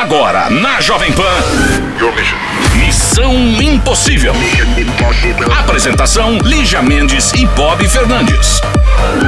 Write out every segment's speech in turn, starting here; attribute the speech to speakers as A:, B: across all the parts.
A: Agora, na Jovem Pan. Missão Impossível. Apresentação: Lígia Mendes e Bob Fernandes.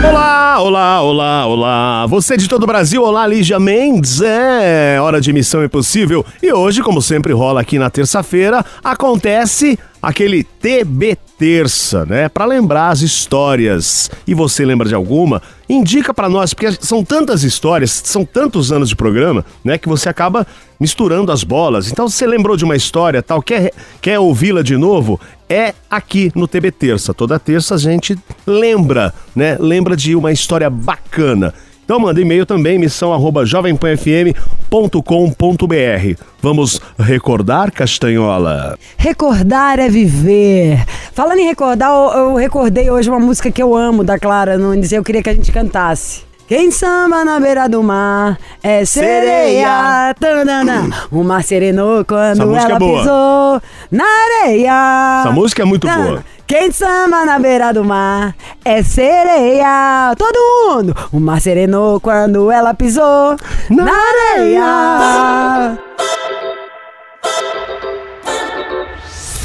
B: Olá, olá, olá, olá. Você de todo o Brasil, olá, Lígia Mendes. É hora de Missão Impossível. E hoje, como sempre rola aqui na terça-feira, acontece aquele TB Terça, né? Para lembrar as histórias. E você lembra de alguma? Indica para nós, porque são tantas histórias, são tantos anos de programa, né? Que você acaba misturando as bolas. Então, se você lembrou de uma história tal, quer, quer ouvi-la de novo? É aqui no TB Terça. Toda terça a gente lembra, né? Lembra de uma história bacana. Então manda e-mail também, missão arroba jovempanfm.com.br. Vamos recordar, Castanhola?
C: Recordar é viver. Falando em recordar, eu, eu recordei hoje uma música que eu amo da Clara Nunes e eu queria que a gente cantasse. Quem samba na beira do mar é sereia. Tanana. O mar serenou quando
B: música
C: ela
B: é
C: pisou na areia.
B: Essa música é muito boa.
C: Quem samba na beira do mar é sereia. Todo mundo. O mar serenou quando ela pisou na, areia.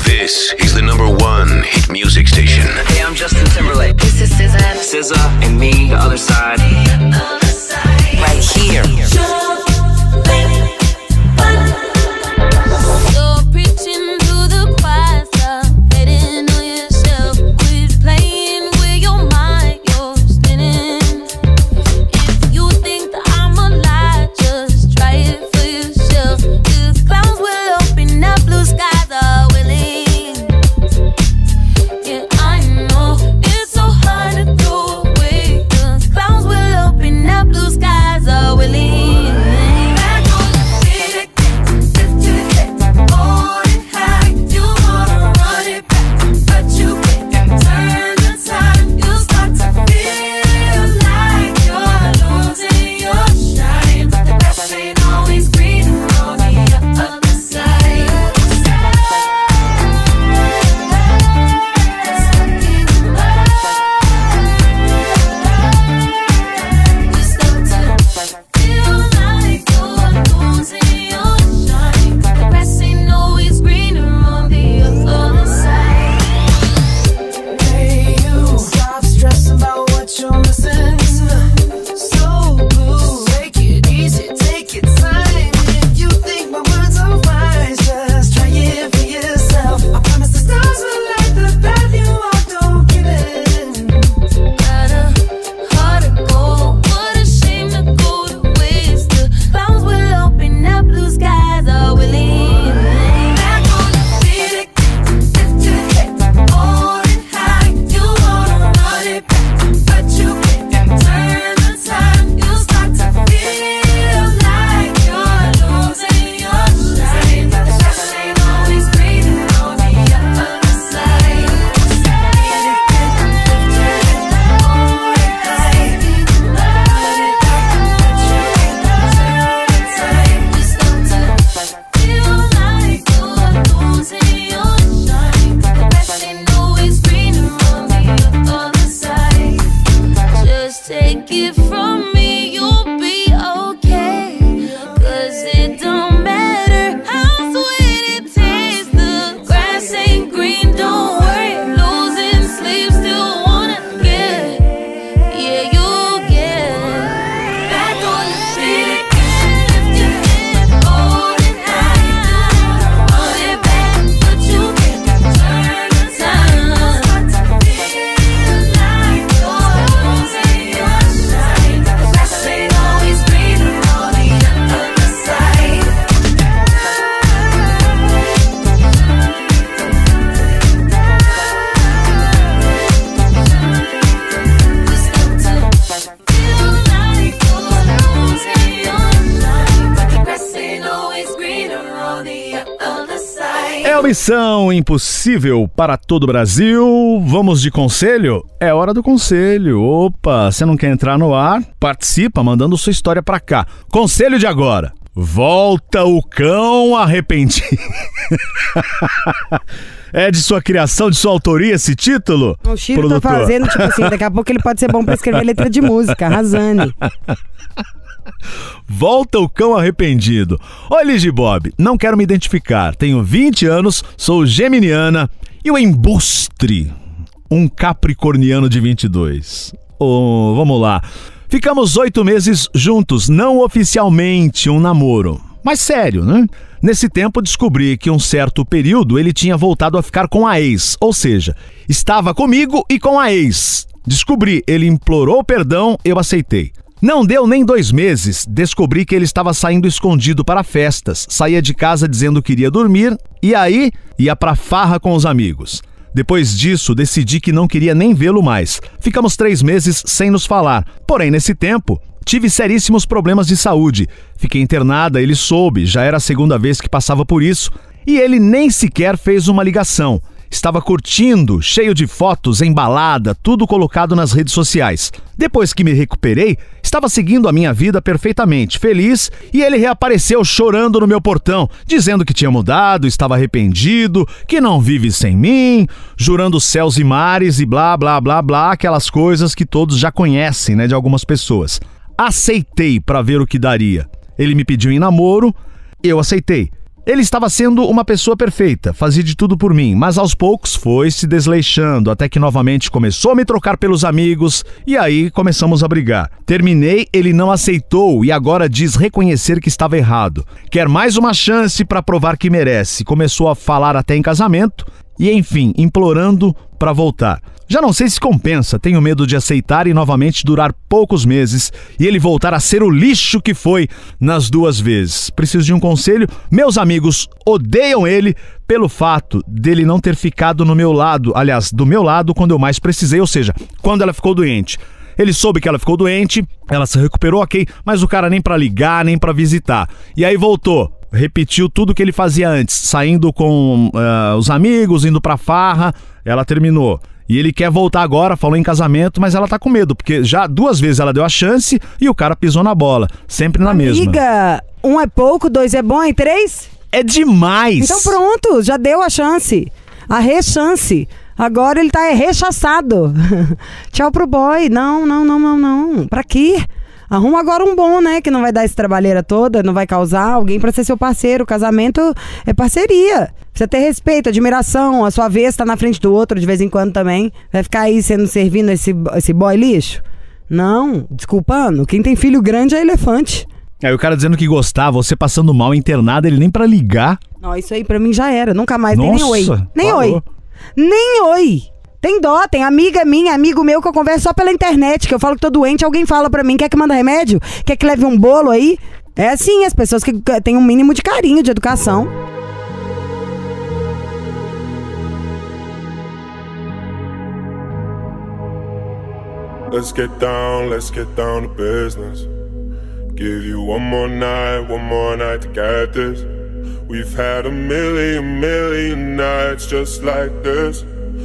D: This is the number one hit music station.
E: Hey, I'm Justin Timberlake.
F: This is SZA.
E: SZA and me, the other side.
F: Right here.
B: Missão impossível para todo o Brasil. Vamos de conselho? É hora do conselho. Opa, você não quer entrar no ar? Participa mandando sua história pra cá. Conselho de agora. Volta o cão arrependido. é de sua criação, de sua autoria esse título?
C: O Chiro tá fazendo, tipo assim, daqui a pouco ele pode ser bom pra escrever letra de música, arrasando.
B: Volta o cão arrependido. Oi, Ligi Bob. Não quero me identificar. Tenho 20 anos, sou geminiana e o embustre, um capricorniano de 22. Oh, vamos lá. Ficamos oito meses juntos, não oficialmente um namoro, mas sério, né? Nesse tempo descobri que um certo período ele tinha voltado a ficar com a ex, ou seja, estava comigo e com a ex. Descobri, ele implorou perdão, eu aceitei. Não deu nem dois meses, descobri que ele estava saindo escondido para festas, saía de casa dizendo que iria dormir e aí ia pra farra com os amigos. Depois disso, decidi que não queria nem vê-lo mais. Ficamos três meses sem nos falar. Porém, nesse tempo, tive seríssimos problemas de saúde. Fiquei internada, ele soube, já era a segunda vez que passava por isso, e ele nem sequer fez uma ligação. Estava curtindo, cheio de fotos, embalada, tudo colocado nas redes sociais. Depois que me recuperei, estava seguindo a minha vida perfeitamente, feliz, e ele reapareceu chorando no meu portão, dizendo que tinha mudado, estava arrependido, que não vive sem mim, jurando céus e mares e blá blá blá blá, aquelas coisas que todos já conhecem, né, de algumas pessoas. Aceitei para ver o que daria. Ele me pediu em namoro, eu aceitei. Ele estava sendo uma pessoa perfeita, fazia de tudo por mim, mas aos poucos foi se desleixando, até que novamente começou a me trocar pelos amigos e aí começamos a brigar. Terminei, ele não aceitou e agora diz reconhecer que estava errado. Quer mais uma chance para provar que merece. Começou a falar até em casamento e, enfim, implorando para voltar. Já não sei se compensa, tenho medo de aceitar e novamente durar poucos meses e ele voltar a ser o lixo que foi nas duas vezes. Preciso de um conselho. Meus amigos odeiam ele pelo fato dele não ter ficado no meu lado, aliás, do meu lado quando eu mais precisei, ou seja, quando ela ficou doente. Ele soube que ela ficou doente, ela se recuperou, ok, mas o cara nem pra ligar, nem pra visitar. E aí voltou repetiu tudo que ele fazia antes, saindo com eh, os amigos, indo pra farra, ela terminou. E ele quer voltar agora, falou em casamento, mas ela tá com medo, porque já duas vezes ela deu a chance e o cara pisou na bola, sempre na mesma.
C: Amiga, um é pouco, dois é bom e três?
B: É demais!
C: Então pronto, já deu a chance. A rechance. Agora ele tá rechaçado. Tchau pro boy. Não, não, não, não, não. Pra quê? Arruma agora um bom, né? Que não vai dar essa trabalheira toda, não vai causar alguém pra ser seu parceiro. Casamento é parceria. Precisa ter respeito, admiração. A sua vez tá na frente do outro de vez em quando também. Vai ficar aí sendo servindo esse, esse boy lixo? Não, desculpando. Quem tem filho grande é elefante.
B: Aí o cara dizendo que gostava, você passando mal internado, ele nem pra ligar.
C: Não, isso aí pra mim já era. Nunca mais. Nem, nem
B: Nossa,
C: oi. Nem
B: parou.
C: oi. Nem oi. Tem dó, tem amiga minha, amigo meu que eu converso só pela internet, que eu falo que tô doente, alguém fala pra mim, quer que manda remédio? Quer que leve um bolo aí? É assim, as pessoas que têm um mínimo de carinho, de educação.
G: Let's get down, let's get down to business. Give you one more night, one more night to get this. We've had a million, million nights just like this.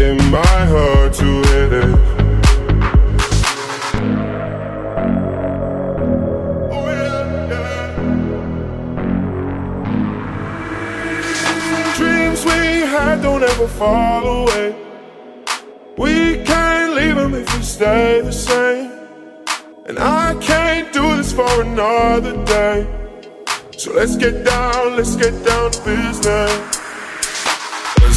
G: So my heart to hit it. Oh. Dreams we had don't ever fall away. We can't leave them if we stay the same. And I can't do this for another day. So let's get down, let's get down to business.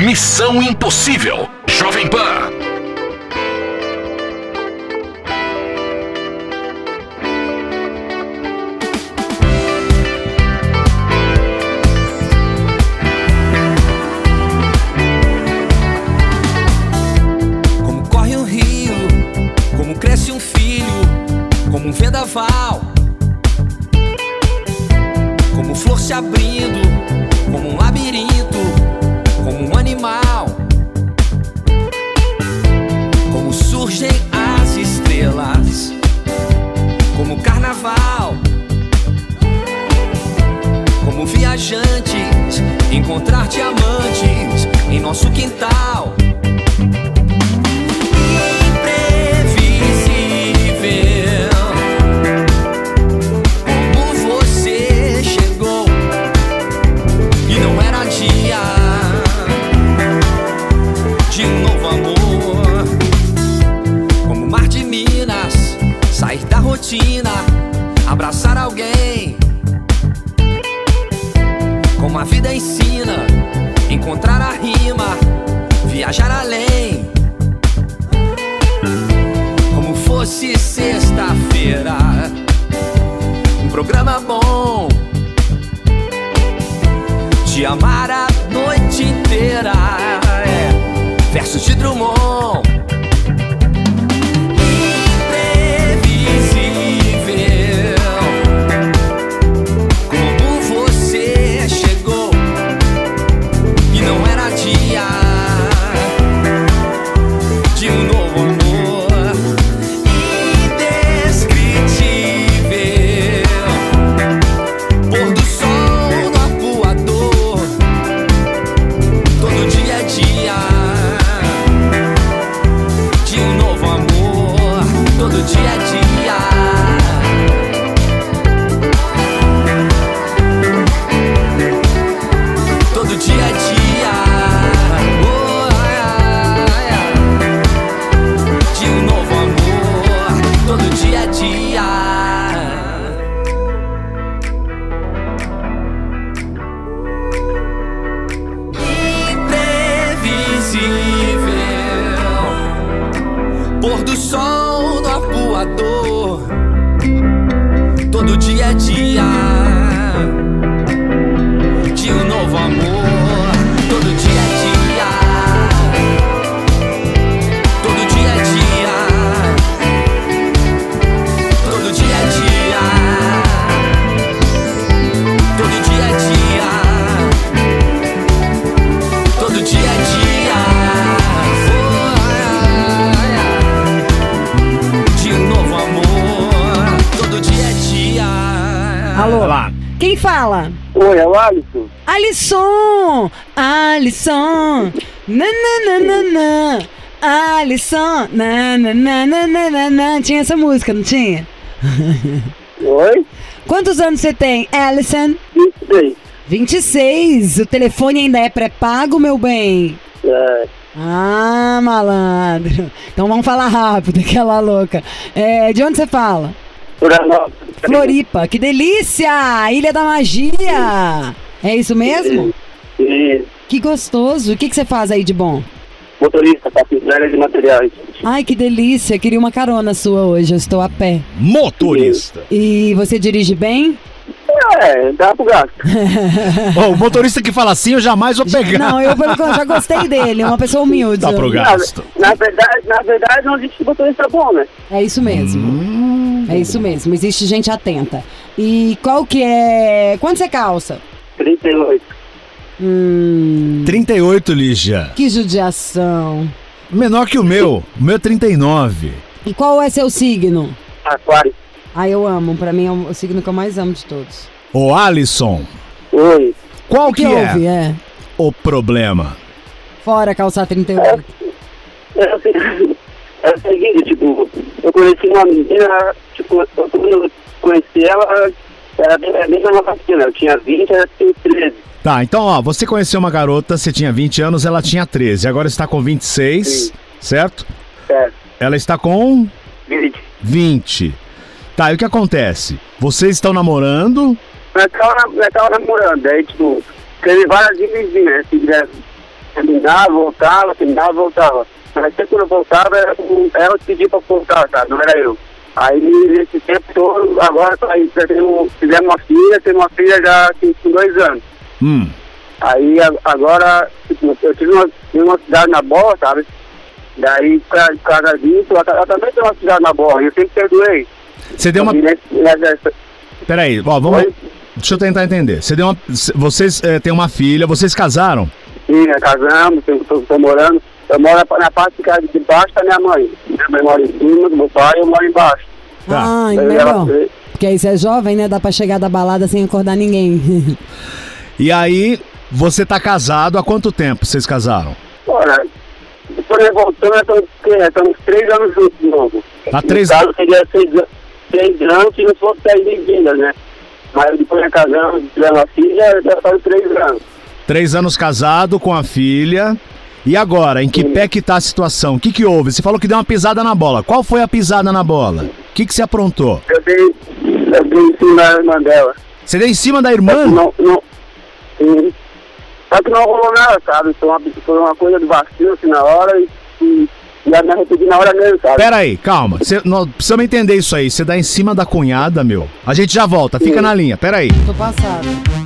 H: Missão Impossível. Jovem Pan.
C: Fala?
I: Oi, é o Alisson.
C: Alisson! Alisson! Nananana! Alisson! Nananana! Tinha essa música, não tinha?
I: Oi?
C: Quantos anos você tem, Alisson?
I: 26.
C: 26. O telefone ainda é pré-pago, meu bem?
I: É,
C: Ah, malandro. Então vamos falar rápido, aquela louca. É, de onde você fala?
I: Florianópolis.
C: Floripa. Que delícia! Ilha da Magia! É isso mesmo? Que gostoso. O que, que você faz aí de bom?
I: motorista, tá entrega de materiais.
C: Ai, que delícia. Queria uma carona sua hoje. Eu estou a pé.
B: Motorista.
C: E você dirige bem?
I: É, dá pro gasto.
B: Ó, o motorista que fala assim, eu jamais vou pegar.
C: Não, eu já gostei dele. Uma pessoa humilde.
B: Dá pro gasto.
I: Na verdade, na verdade, não existe motorista bom, né?
C: É isso mesmo. É isso mesmo. Existe gente atenta. E qual que é... Quanto você calça?
I: 38.
C: Hum...
B: 38, Lígia.
C: Que judiação.
B: Menor que o meu. O meu é 39.
C: E qual é seu signo?
I: Aquário.
C: Ah, eu amo. Pra mim é o signo que eu mais amo de todos.
B: Ô Alisson,
I: Oi.
B: qual que,
C: que
B: é,
C: houve? É.
B: o problema?
C: Fora calçar 38.
I: É, o se- é o seguinte, tipo, eu conheci uma menina, tipo, eu- quando eu conheci ela, era bem, era bem nova pequena, eu tinha 20, ela tinha 13.
B: Tá, então ó, você conheceu uma garota, você tinha 20 anos, ela tinha 13, agora está com 26,
I: Sim.
B: certo?
I: Certo.
B: Ela está com
I: 20.
B: 20. Tá, e o que acontece? Vocês estão namorando?
I: Nós tava, nós tava namorando, aí, tipo, teve várias divisões, né? Se quiser terminar, voltava, terminava, voltava. Mas sempre quando eu voltava, era ela que pedia pra voltar, sabe? Não era eu. Aí, nesse tempo todo, agora aí, já temos, fizemos uma filha, temos uma filha já assim, com dois anos.
B: Hum.
I: Aí, agora, tipo, eu tive uma, uma cidade na bola, sabe? Daí, por causa- por causa disso, ela, ela também tem uma cidade na bola, e eu sempre perdoei.
B: Você deu uma. Peraí, ó, vamos.
I: Oi?
B: Deixa eu tentar entender. Você deu uma. Vocês eh, têm uma filha, vocês casaram?
I: Sim, nós casamos, tô morando. Eu moro na, na parte de casa de baixo da minha mãe. Minha mãe mora em cima, do meu pai, eu moro embaixo.
B: Tá.
C: Ah,
I: Eu-
C: melhor.
I: ela-
C: Porque aí você é jovem, né? Dá pra chegar da balada sem acordar ninguém.
B: E aí, você tá casado há quanto tempo vocês casaram?
I: Olha, depois nós voltamos, nós estamos, três anos juntos de novo.
B: Tá três-
I: No caso, seria seis, seis anos se não fosse seis bem-vindas, né? Mas depois nós casamos, tivemos uma filha, já faz três anos.
B: Três anos casado com a filha. E agora, em que pé que tá a situação? O que que houve? Você falou que deu uma pisada na bola. Qual foi a pisada na bola? O que que você aprontou?
I: Eu dei, eu dei em cima da irmã dela.
B: Você deu em cima da irmã?
I: Não, não, sim. Só que não rolou nada, sabe? Foi uma, foi uma coisa de vacilo assim na hora e, e, e me arrependi na hora mesmo, sabe?
B: Pera aí, calma. Você, nós precisamos entender isso aí. Você dá em cima da cunhada, meu. A gente já volta. Fica
I: Sim.
B: na linha. Pera aí.
C: Tô passada.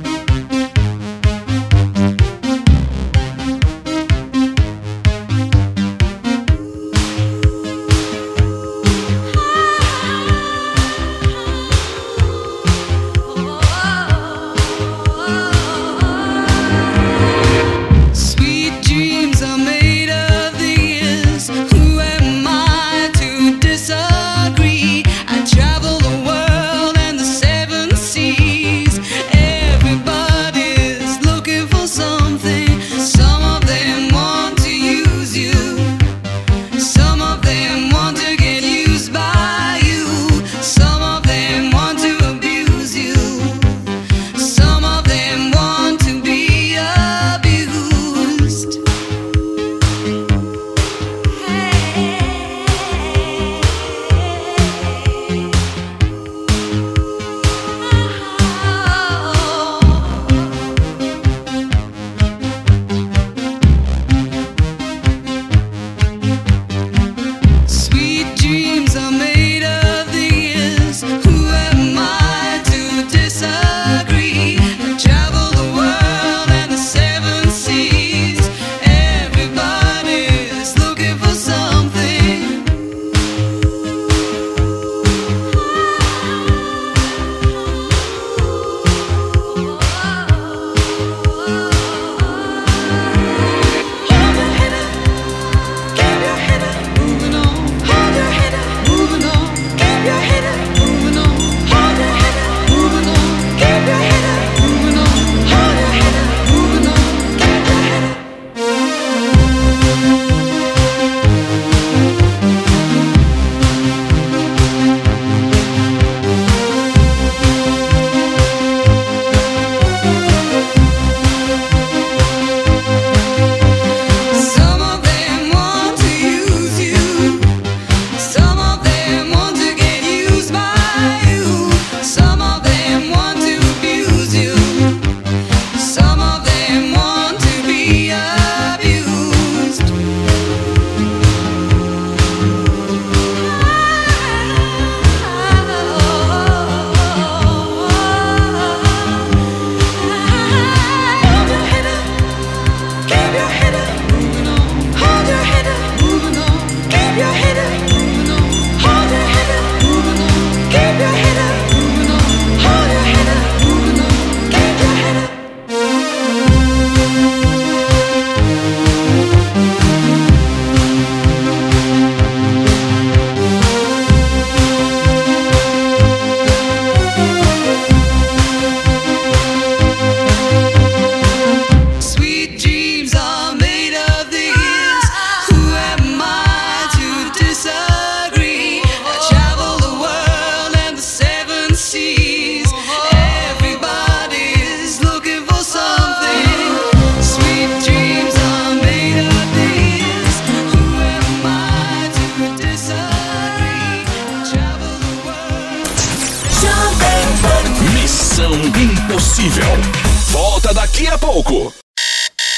J: A pouco.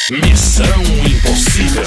J: Missão Impossível.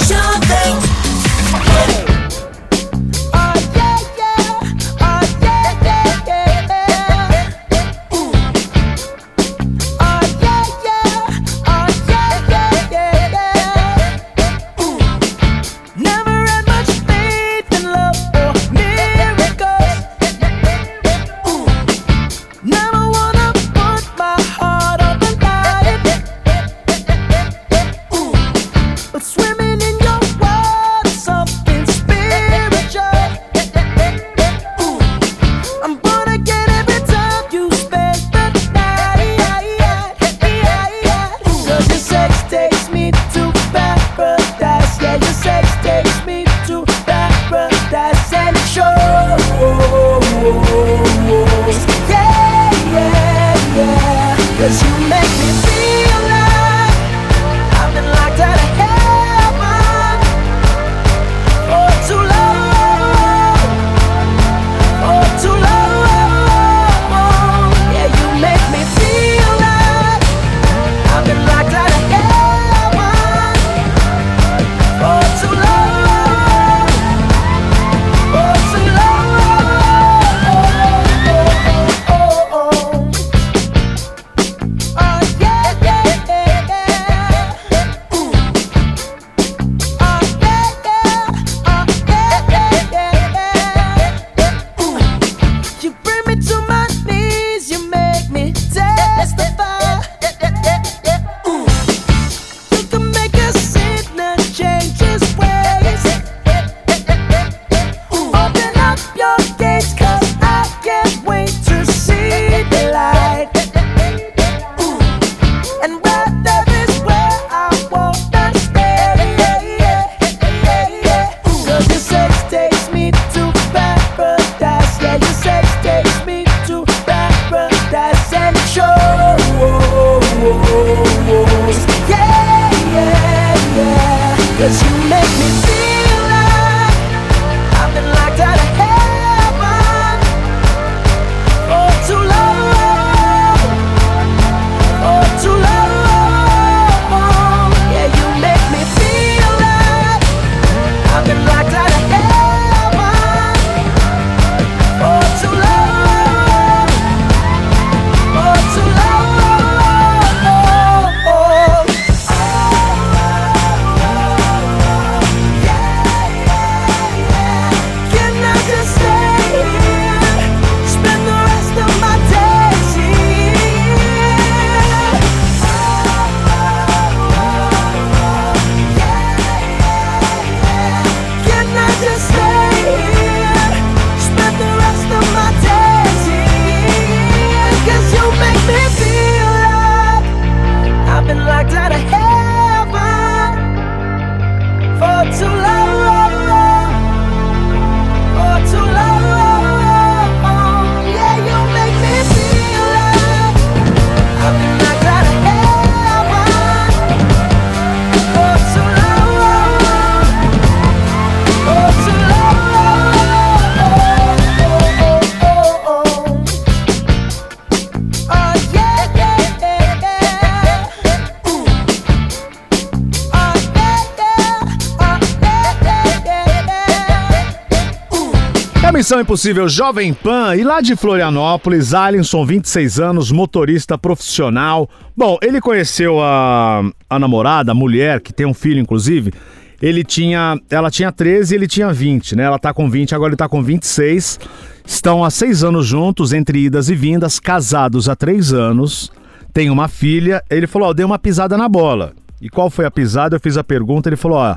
B: Missão Impossível Jovem Pan e lá de Florianópolis, Alisson, 26 anos, motorista profissional. Bom, ele conheceu a, a namorada, a mulher, que tem um filho, inclusive. Ele tinha. Ela tinha 13 e ele tinha 20, né? Ela tá com 20, agora ele tá com 26. Estão há seis anos juntos, entre idas e vindas, casados há três anos. Tem uma filha. Ele falou: Ó, eu dei uma pisada na bola. E qual foi a pisada? Eu fiz a pergunta, ele falou: Ó,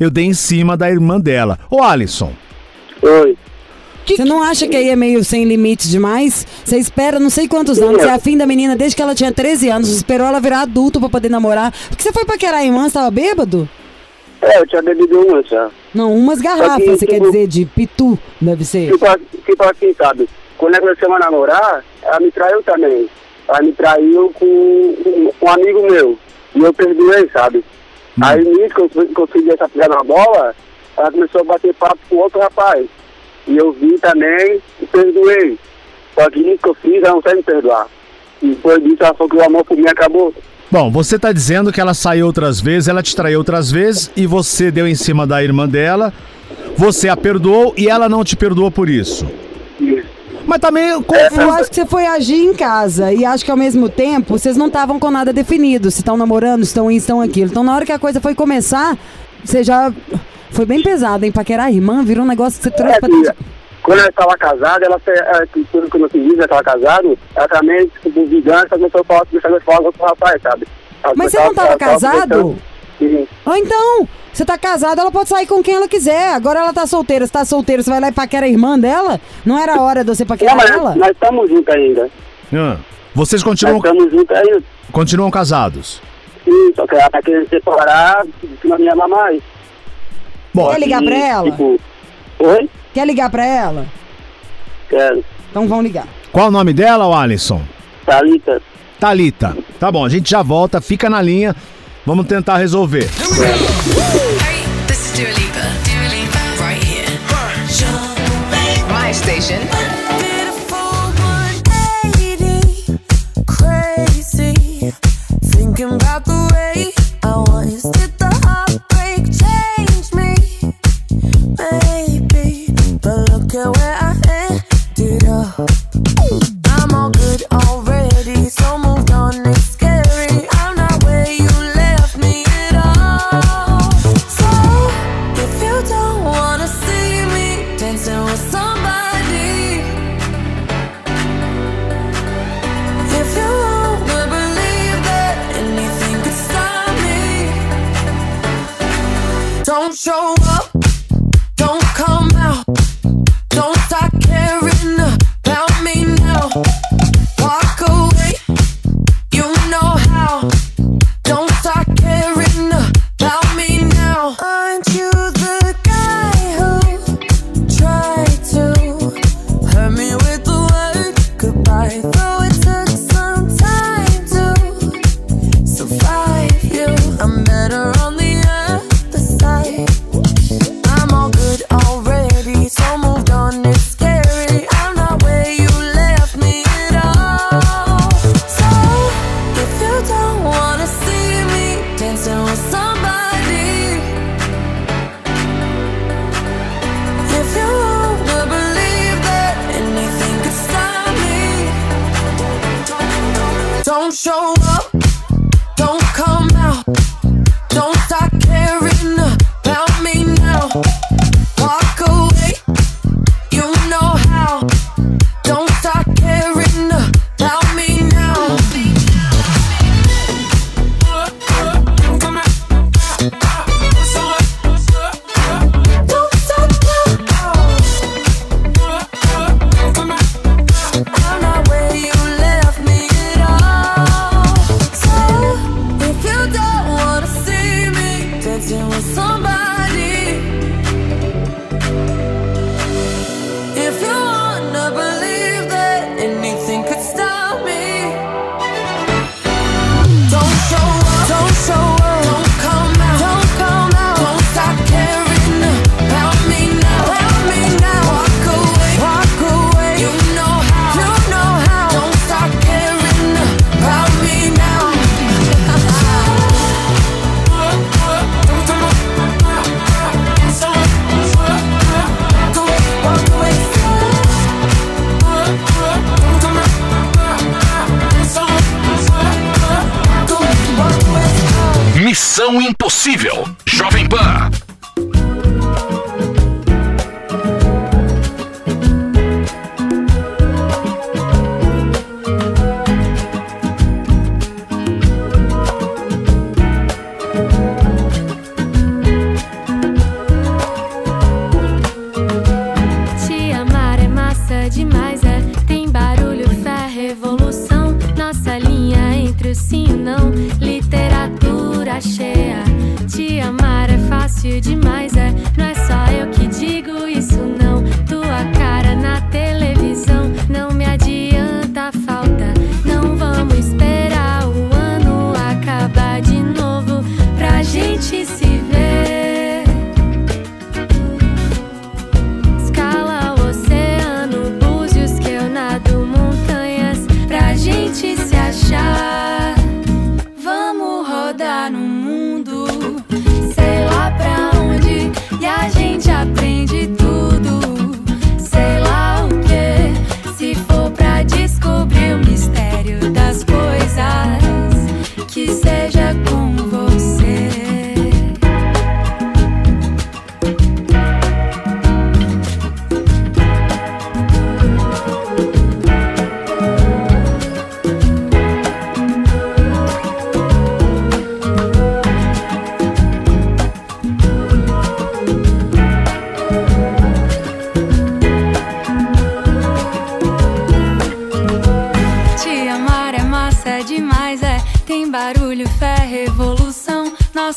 B: eu dei em cima da irmã dela. Ô, Alisson.
I: Oi.
C: Você não acha que aí é meio sem limite demais? Você espera não sei quantos anos, você é afim da menina desde que ela tinha 13 anos, você esperou ela virar adulto pra poder namorar. Por que você foi paquerar a irmã, você tava bêbado?
I: É, eu tinha bebido uma já.
C: Não, umas garrafas, você quer
I: tipo-
C: dizer, de pitu, deve ser.
I: Tipo, tipo assim, sabe? Quando nós começamos a namorar, ela me traiu também. Ela me traiu com um, um amigo meu. E eu perdoei, sabe? Aí nisso que eu fui- consegui essa pisada na bola, ela começou a bater papo com outro rapaz. E eu vi também e perdoei. Só que nisso que eu fiz, ela não sabe me perdoar. E depois disso ela falou que o amor por mim acabou.
B: Bom, você tá dizendo que ela saiu outras vezes, ela te traiu outras vezes e você deu em cima da irmã dela, você a perdoou e ela não te perdoou por isso. Mas tá meio
C: Eu acho que você foi agir em casa e acho que ao mesmo tempo vocês não estavam com nada definido. Se estão namorando, estão isso, estão aquilo. Então na hora que a coisa foi começar, você já. Foi bem pesado, hein? Paquerar a irmã virou um negócio que você trouxe
I: É,
C: pra
I: filha, quando ela estava casada, ela, que tudo que eu não fiz, ela estava casada, ela também, tipo, vingança, começou a falar, começou a falar com o rapaz, sabe? Ela
C: Mas você não tava
I: ela tava
C: casado?
I: Sim.
C: Ou então, você tá casado, ela pode sair com quem ela quiser. Agora ela tá solteira. Você tá solteira, você vai lá e paquera a irmã dela? Não era hora de você
I: Não,
C: paquerar
I: mas
C: ela?
I: nós estamos juntos ainda.
B: Ah, Vocês
I: Nós
B: continuam,
I: estamos juntos ainda.
B: continuam casados.
I: Sim, só que ela tá querendo separar, que não me ama mais.
B: Bom,
C: Quer ligar pra ela?
I: Tipo, oi?
C: Quer ligar pra ela?
I: Quero.
C: Então vão ligar.
B: qual o nome dela, o Alisson?
I: Thalita.
B: Thalita. Tá bom, a gente já volta, fica na linha. Vamos tentar resolver.
F: Hey, this is Dua Lipa. Dua Lipa, right here. My station.
K: Crazy, thinking about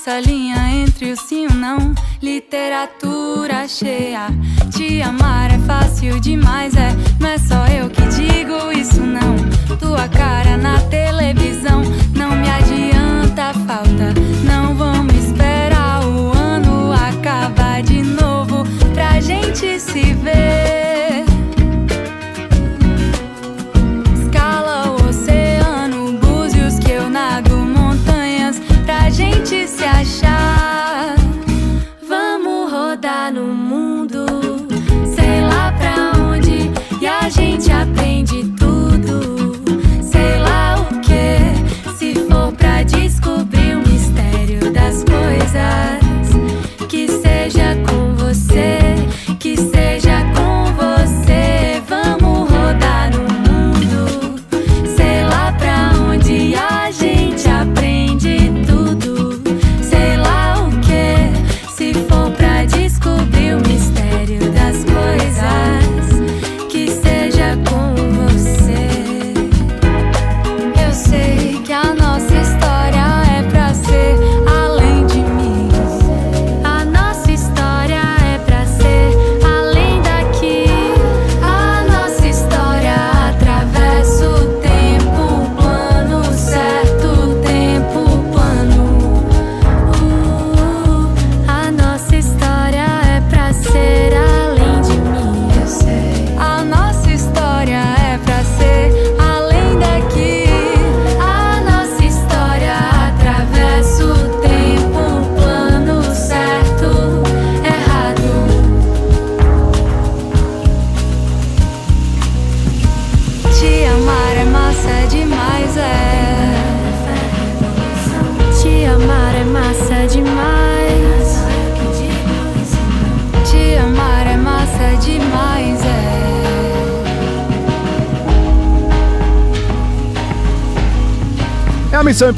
L: Nossa linha entre o sim e o não. Literatura cheia. Te amar é fácil demais,
F: é. Não é só eu que digo isso, não. Tua cara na televisão. Não me adianta falta. Não vamos esperar o ano acabar de novo. Pra gente se ver.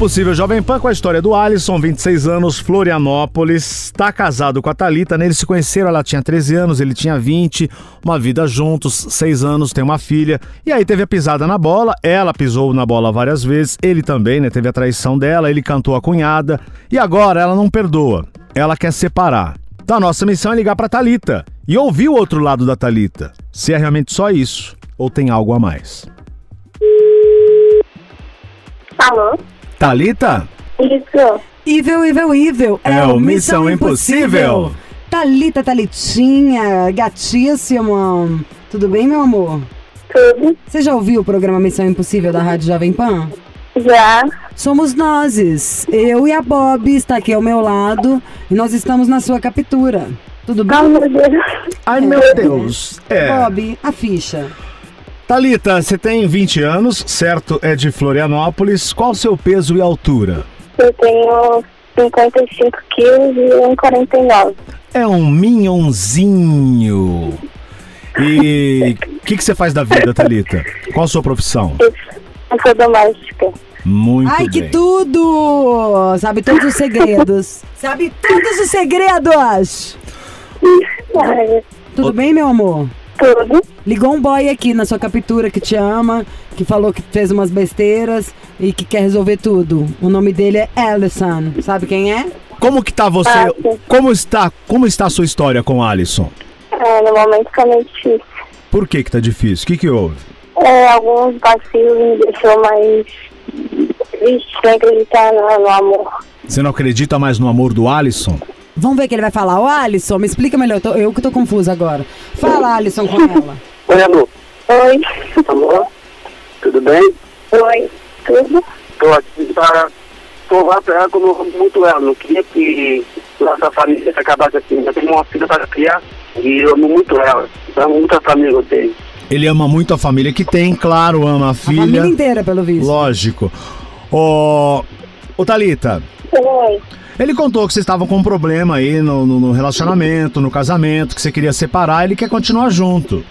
B: Impossível Jovem Pan com a história do Alisson, 26 anos, Florianópolis, está casado com a Thalita, né? Eles se conheceram, ela tinha 13 anos, ele tinha 20, uma vida juntos, 6 anos, tem uma filha. E aí teve a pisada na bola, ela pisou na bola várias vezes, ele também, né? Teve a traição dela, ele cantou a cunhada. E agora ela não perdoa, ela quer separar. Então a nossa missão é ligar pra Thalita e ouvir o outro lado da Thalita. Se é realmente só isso ou tem algo a mais.
M: Alô?
B: Thalita?
M: Isso.
C: Evil, evil, evil.
B: É o Missão Impossível.
C: Thalita, Thalitinha, gatíssimo. Tudo bem, meu amor?
M: Tudo.
C: Você já ouviu o programa Missão Impossível da Rádio Jovem Pan?
M: Já.
C: Somos nós. Eu e a Bob está aqui ao meu lado e nós estamos na sua captura. Tudo bem?
M: Ai, meu Deus.
B: Ai, meu Deus. É.
C: Bob, a ficha.
B: Thalita, você tem 20 anos, certo? É de Florianópolis. Qual o seu peso e altura?
M: Eu tenho 55 quilos e 1,49.
B: É um minhonzinho. E o que, que você faz da vida, Thalita? Qual a sua profissão?
M: Eu sou doméstica.
B: Muito
C: Ai, que
B: bem.
C: tudo! Sabe todos os segredos. Sabe todos os segredos! Tudo bem, meu amor?
M: Tudo.
C: Ligou um boy aqui na sua captura que te ama, que falou que fez umas besteiras e que quer resolver tudo. O nome dele é Ellison. Sabe quem é?
B: Como que tá você?
M: Ah.
B: Como está? Como está a sua história com o Alisson?
M: É, no momento fica meio difícil.
B: Por que que tá difícil? O que que houve?
M: É, alguns vacilos me deixou mais triste sem acreditar no, no amor.
B: Você não acredita mais no amor do Alisson?
C: Vamos ver o que ele vai falar. Ô, Alisson, me explica melhor. Eu, tô- eu que tô confusa agora. Fala, Alisson, com ela.
I: Oi, amor.
M: Oi.
I: Amor? Tudo bem?
M: Oi. Tudo?
I: Tô aqui pra provar pra ela como eu amo muito ela. Não queria que nossa família se acabasse assim. Eu tenho uma filha para criar e eu amo muito ela. Eu amo muito a família que eu tenho.
N: Ele ama muito a família que tem, claro, ama a filha.
C: família inteira, pelo visto.
N: Lógico. Ô, ô Thalita,
M: Oi.
N: Ele contou que vocês estavam com um problema aí no, no- no relacionamento, no casamento, que você queria separar, ele quer continuar junto.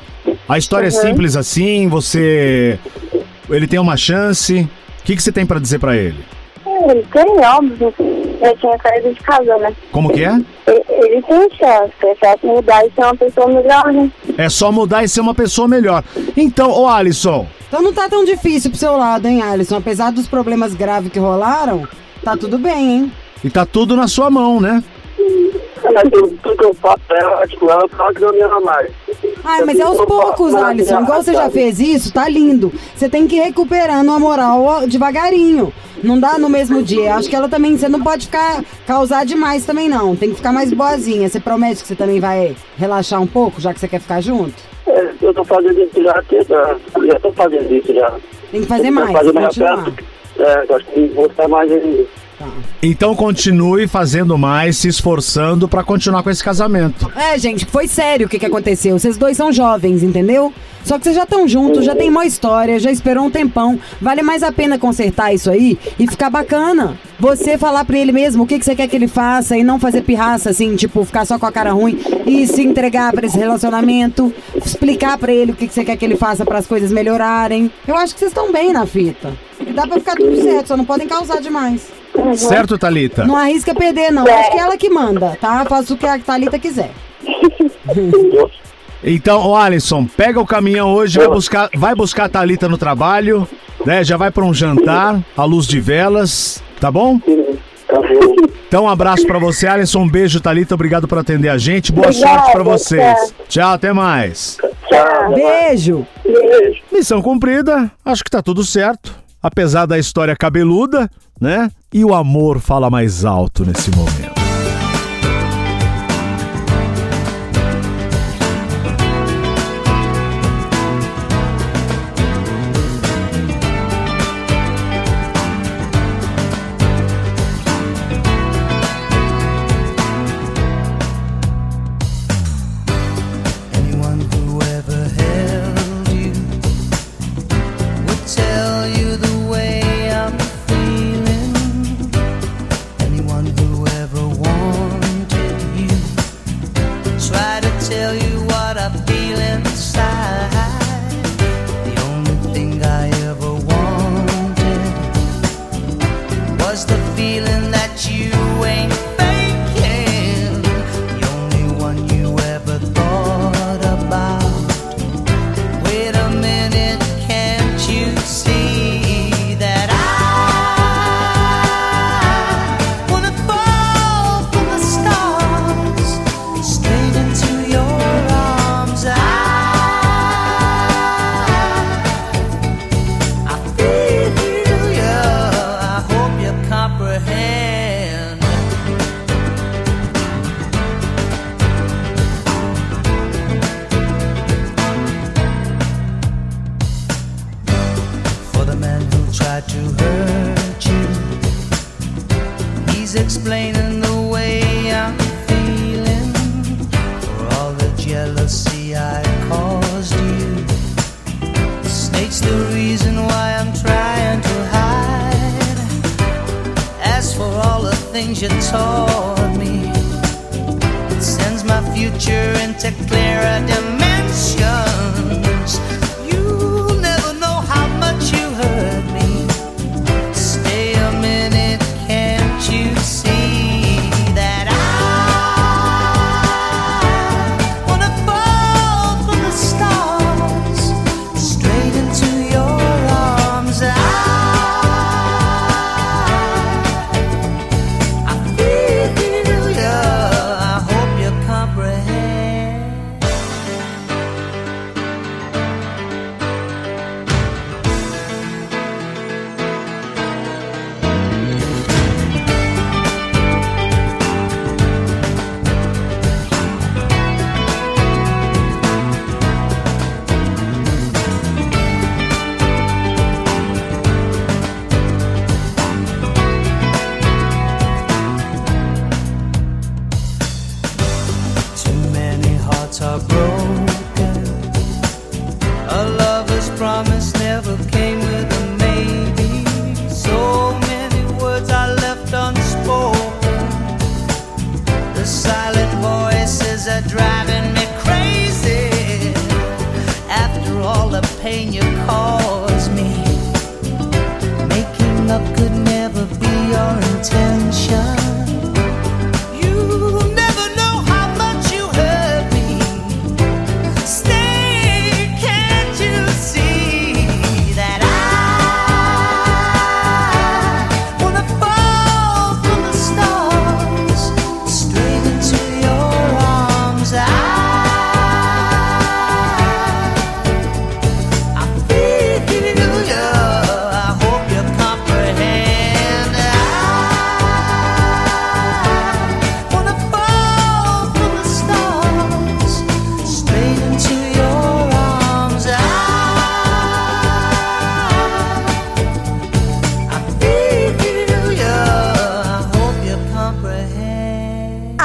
N: A história é
M: Uhum.
N: simples assim, você... Ele tem uma chance. O que, que você tem pra dizer pra ele?
M: Ele tem, óbvio. Eu tinha saído de casa, né?
N: Como que é?
M: Ele, ele tem chance. É só mudar e ser uma pessoa melhor, né?
N: É só mudar e ser uma pessoa melhor. Então, ô Alisson,
C: Então não tá tão difícil pro seu lado, hein, Alisson? Apesar dos problemas graves que rolaram, tá tudo bem, hein?
N: E tá tudo na sua mão, né?
I: Tudo, que eu faço pra ela, ela fala que não me ama mais.
C: Ai, mas é aos poucos, Alisson. Igual você já fez isso, tá lindo. Você tem que ir recuperando a moral devagarinho. Não dá no mesmo dia. Acho que ela também, você não pode ficar causar demais também, não. Tem que ficar mais boazinha. Você promete que você também vai relaxar um pouco, já que você quer ficar junto?
I: É, eu tô fazendo isso já, já, já tô fazendo isso já.
C: Tem que fazer
I: Tem
C: mais,
I: fazer mais
C: continuar.
I: perto. É, eu acho que vou estar mais.
N: Então continue fazendo mais, se esforçando pra continuar com esse casamento.
C: É, gente, foi sério o que, que aconteceu. Vocês dois são jovens, entendeu? Só que vocês já estão juntos, já tem uma história, já esperou um tempão. Vale mais a pena consertar isso aí e ficar bacana. Você falar pra ele mesmo o que, que você quer que ele faça e não fazer pirraça, assim, tipo, ficar só com a cara ruim e se entregar pra esse relacionamento. Explicar pra ele o que, que você quer que ele faça para as coisas melhorarem. Eu acho que vocês estão bem na fita. E dá pra ficar tudo certo, só não podem causar demais.
N: Certo, Thalita?
C: Não arrisca perder, não. Acho que é ela que manda, tá? Faz o que a Thalita quiser.
N: Então, Alisson, pega o caminhão hoje, vai buscar, vai buscar a Thalita no trabalho, né? Já vai pra um jantar, à luz de velas, tá bom? Então, um abraço pra você, Alisson. Um beijo, Thalita. Obrigado por atender a gente. Boa
M: Obrigada,
N: sorte pra vocês.
M: tchau.
N: Tchau, até mais.
C: Beijo.
N: Missão cumprida. Acho que tá tudo certo. Apesar da história cabeluda, né? E o amor fala mais alto nesse momento.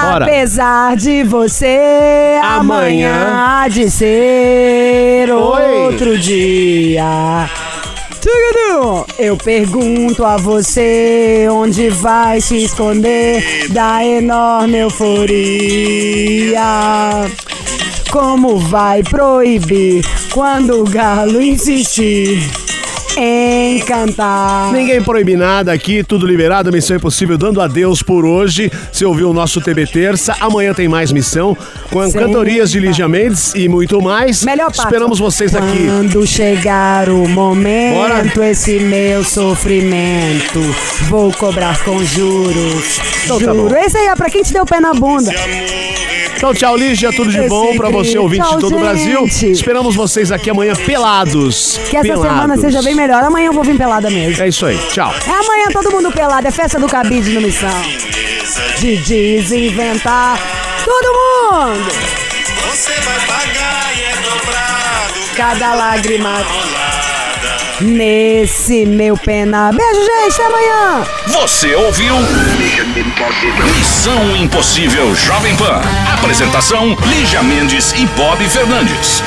B: Bora.
C: Apesar de você,
B: Amanhã.
C: amanhã há de ser
B: Oi.
C: outro dia. Eu pergunto a você onde vai se esconder da enorme euforia. Como vai proibir quando o galo insistir em cantar?
B: Ninguém proíbe nada aqui, tudo liberado, Missão Impossível dando adeus por hoje. Você ouviu o nosso TB Terça, amanhã tem mais missão, com
C: Sim.
B: cantorias de Lígia Mendes e muito mais.
C: Melhor parte.
B: Esperamos vocês aqui.
C: Quando chegar o momento,
B: Bora.
C: esse meu sofrimento, vou cobrar com juros.
B: Então tá
C: Juro.
B: bom.
C: Esse aí é pra quem te deu pé na bunda.
B: Então, tchau, Lígia, tudo de
C: Esse
B: bom pra você, ouvinte
C: Tchau,
B: de todo o Brasil. Esperamos vocês aqui amanhã pelados.
C: Que essa
B: pelados.
C: semana seja bem melhor. Amanhã eu vou vir pelada mesmo.
B: É isso aí, tchau.
C: É amanhã todo mundo pelado, é festa do cabide no Missão. De desinventar todo mundo.
A: Você vai pagar e é dobrado.
C: Cada lágrima nesse meu pena. Beijo, gente, até amanhã.
A: Você ouviu? Missão Impossível Jovem Pan. Apresentação: Lígia Mendes e Bob Fernandes.